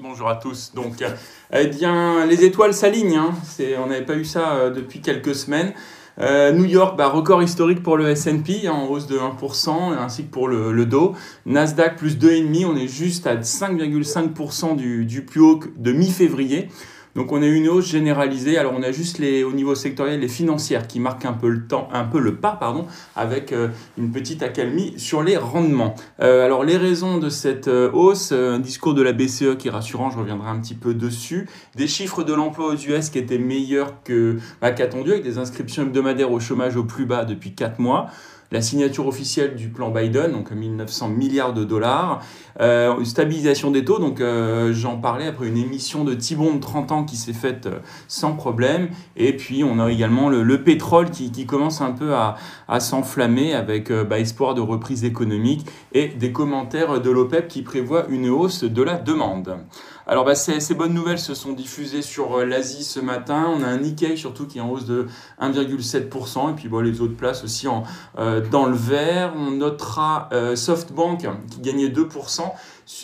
Bonjour à tous. Donc, euh, eh bien, les étoiles s'alignent. Hein. on n'avait pas eu ça euh, depuis quelques semaines. Euh, New York, bah, record historique pour le S&P, en hausse de 1%, ainsi que pour le, Dow. Nasdaq, plus 2,5%, on est juste à 5,5% du, du plus haut de mi-février. Donc on a une hausse généralisée. Alors on a juste les, au niveau sectoriel les financières qui marquent un peu le temps, un peu le pas, pardon, avec euh, une petite accalmie sur les rendements. Euh, alors les raisons de cette euh, hausse, un discours de la BCE qui est rassurant, je reviendrai un petit peu dessus. Des chiffres de l'emploi aux US qui étaient meilleurs que bah, avec des inscriptions hebdomadaires au chômage au plus bas depuis 4 mois la signature officielle du plan Biden, donc 1900 milliards de dollars, euh, stabilisation des taux, donc euh, j'en parlais après une émission de Thibon de 30 ans qui s'est faite euh, sans problème, et puis on a également le, pétrole qui, commence un peu à, s'enflammer avec bah, espoir de reprise économique et des commentaires de l'OPEP qui prévoit une hausse de la demande. Alors bah, ces, bonnes nouvelles se sont diffusées sur euh, l'Asie ce matin. On a un Nikkei surtout qui est en hausse de 1,7%. Et puis bon, les autres places aussi en, euh, dans le vert. On notera euh, SoftBank qui gagnait 2%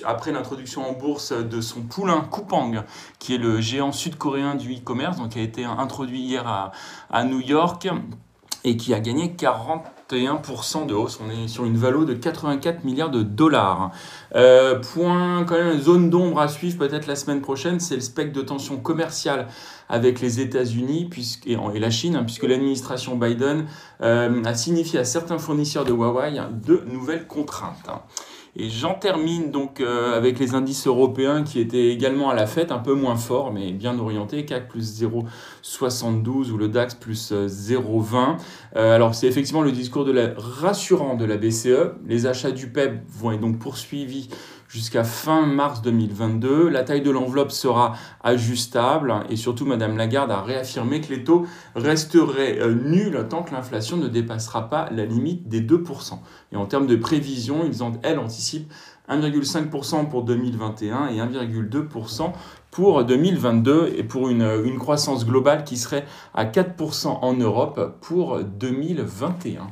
après l'introduction en bourse de son poulain Coupang, qui est le géant sud-coréen du e-commerce, donc qui a été introduit hier à, New York et qui a gagné 41% de hausse. On est sur une valeur de 84 milliards de dollars. Euh, point, quand même, zone d'ombre à suivre peut-être la semaine prochaine, c'est le spectre de tension commerciale avec les États-Unis et, la Chine, hein, puisque l'administration Biden euh, a signifié à certains fournisseurs de Huawei de nouvelles contraintes. Et j'en termine donc euh, avec les indices européens qui étaient également à la fête, un peu moins forts, mais bien orientés. CAC plus 0,72 ou le DAX plus 0,20. Euh, euh, alors c'est effectivement le discours de la, rassurant de la BCE. Les achats du PEP vont être donc poursuivis jusqu'à fin mars 2022. La taille de l'enveloppe sera ajustable et surtout Madame Lagarde a réaffirmé que les taux resteraient euh, nuls tant que l'inflation ne dépassera pas la limite des 2%. Et en termes de prévision, ils ont, elles anticipent 1,5% pour 2021 et 1,2% pour 2022 et pour une, une, croissance globale qui serait à 4% en Europe pour 2021.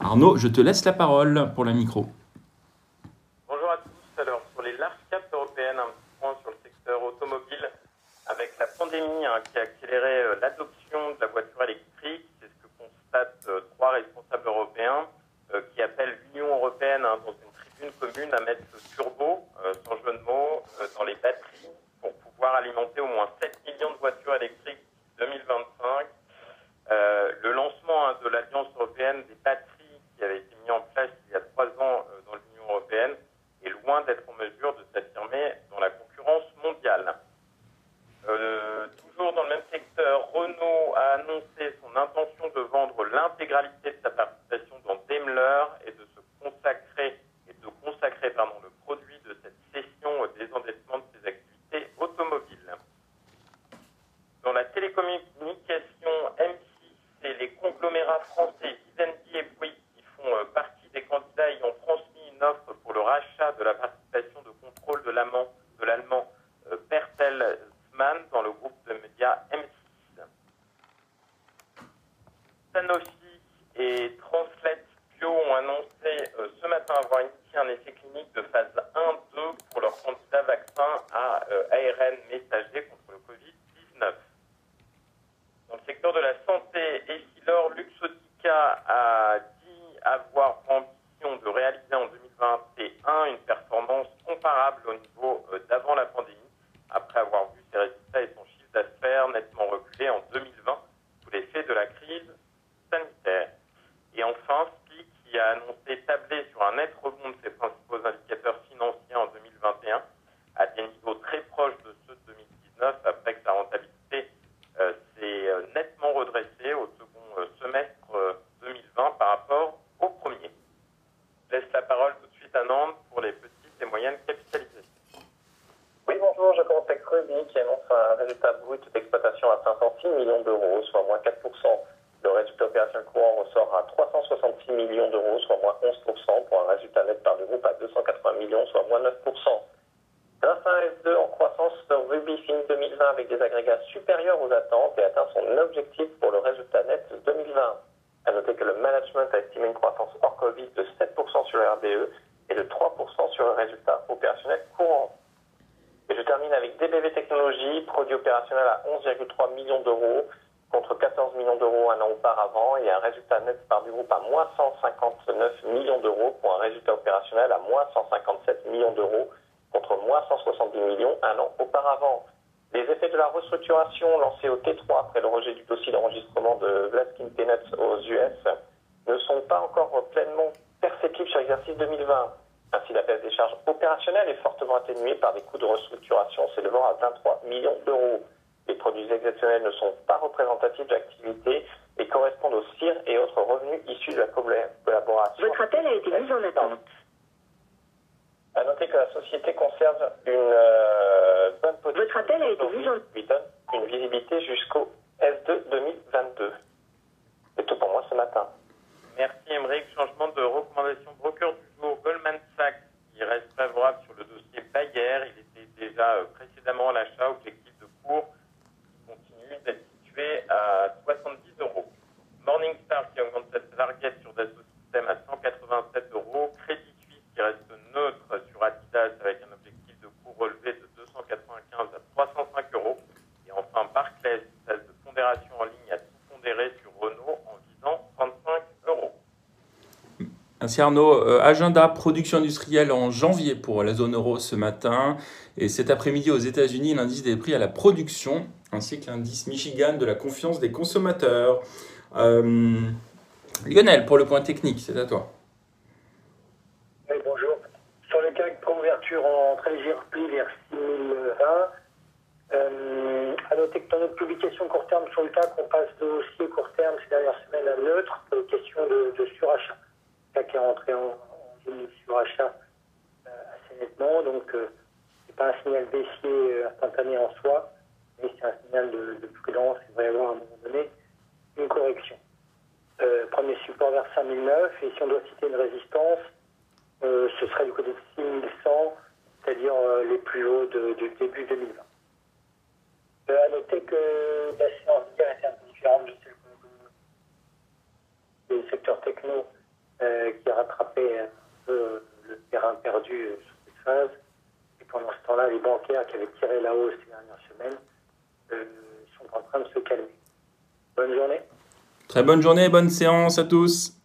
Arnaud, je te laisse la parole pour la micro. Hein, qui a accéléré euh, l'adoption de la voiture électrique. C'est ce que constatent euh, trois responsables européens euh, qui appellent l'Union européenne hein, dans une tribune commune à mettre le turbo, sans jeu de mots, dans les batteries pour pouvoir alimenter au moins 7 millions de voitures électriques 2025. le lancement hein, de l'Alliance européenne des batteries qui avait été mis en place il y a trois ans dans l'Union européenne est loin d'être en mesure de s'affirmer dans la concurrence mondiale. Euh, toujours dans le même secteur, Renault a annoncé son intention de vendre l'intégralité de sa participation dans Daimler et de se consacrer et de consacrer pardon, le produit de cette cession au désendettement de ses activités automobiles. Dans la télécommunication M6 et les conglomérats français Vivendi et Bouygues qui font euh, partie des candidats ayant transmis une offre pour le rachat de la participation de contrôle de l'allemand euh, Pertel dans le groupe de médias M6. Sanofi et Translate Bio ont annoncé euh, ce matin avoir initié un essai clinique de phase 1-2 pour leur candidat vaccin à euh, ARN messager contre le Covid-19. Dans le secteur de la santé, Essilor Luxotica a dit avoir ambition de réaliser en 2021 une performance comparable au niveau euh, d'avant la pandémie après avoir vu ses résultats et son chiffre d'affaires nettement reculé en 2020 sous l'effet de la crise sanitaire. Et enfin, SPI qui a annoncé tabler sur un net rebond de ses principaux indicateurs financiers en 2021 à des niveaux très proches de ceux de 2019 après que sa rentabilité euh, s'est euh, nettement redressée au second euh, semestre 2020 par rapport au premier. Je laisse la parole tout de suite à Nantes pour les petites et moyennes capitalisations. Oui, bonjour, je commence avec Ruby qui annonce un résultat brut d'exploitation à 506 millions d'euros, soit moins 4%. Le résultat opérationnel courant ressort à 366 millions d'euros, soit moins 11%, pour un résultat net par le groupe à 280 millions, soit moins 9%. Grâce à un S2 en croissance, Ruby finit 2020 avec des agrégats supérieurs aux attentes et atteint son objectif pour le résultat net 2020. À noter que le management a estimé une croissance hors Covid de 7% sur le RBE et de 3% sur le résultat opérationnel courant. Et je termine avec DBV Technologies, produit opérationnel à 11,3 millions d'euros contre 14 millions d'euros un an auparavant et un résultat net par du groupe à moins 159 millions d'euros pour un résultat opérationnel à moins 157 millions d'euros contre moins 170 millions un an auparavant. Les effets de la restructuration lancée au T3 après le rejet du dossier d'enregistrement de Vlaskin Peanuts aux US ne sont pas encore pleinement perceptibles sur l'exercice 2020. Ainsi, la baisse des charges opérationnelles est fortement atténuée par des coûts de restructuration s'élevant à 23 millions d'euros. Les produits exceptionnels ne sont pas représentatifs de l'activité et correspondent aux CIR et autres revenus issus de la collaboration. Votre appel a été mis en attente. À noter que la société conserve une euh, bonne position. Votre appel a été mis en lui donne une visibilité jusqu'au S2 2022. C'est tout pour moi ce matin. Merci Emmerich. Changement de recommandation broker du jour. Goldman Sachs qui reste favorable sur le dossier Bayer. Il était déjà euh, précédemment à l'achat. Objectif de cours qui continue d'être situé à 70 euros. Morningstar qui augmente sa target sur Dassault Systèmes à 187 euros. Crédit Suisse qui reste neutre sur Adidas avec un objectif de cours relevé de 295 à 305 euros. Et enfin Barclays qui cesse de pondération en ligne à tout pondéré sur Renault en visant 35 euros. Merci Arnaud. Euh, agenda production industrielle en janvier pour la zone euro ce matin. Et cet après-midi aux États-Unis, l'indice des prix à la production ainsi que l'indice Michigan de la confiance des consommateurs. Euh, Lionel, pour le point technique, c'est à toi. Oui, bonjour. Sur le CAC pour ouverture en très léger vers 6020, euh, à noter que dans notre publication court terme sur le CAC, on passe de haussier court terme ces dernières semaines à neutre, une question de, de surachat. Le CAC est rentré en, en zone de surachat euh, assez nettement, donc euh, c'est pas un signal baissier euh, instantané en soi, mais c'est un signal de, de prudence. Il va y avoir à un moment donné une correction. Premier support vers 5009, et si on doit citer une résistance, ce serait du côté de 6100, c'est-à-dire les plus hauts de- du début 2020. Euh, à noter que la séance d'hier était un peu différente de celle que le secteur techno rattrapé un peu le terrain perdu sur cette phase. Et pendant ce temps-là, les bancaires qui avaient tiré la hausse ces dernières semaines euh, sont en train de se calmer. Bonne journée. Très bonne journée, bonne séance à tous.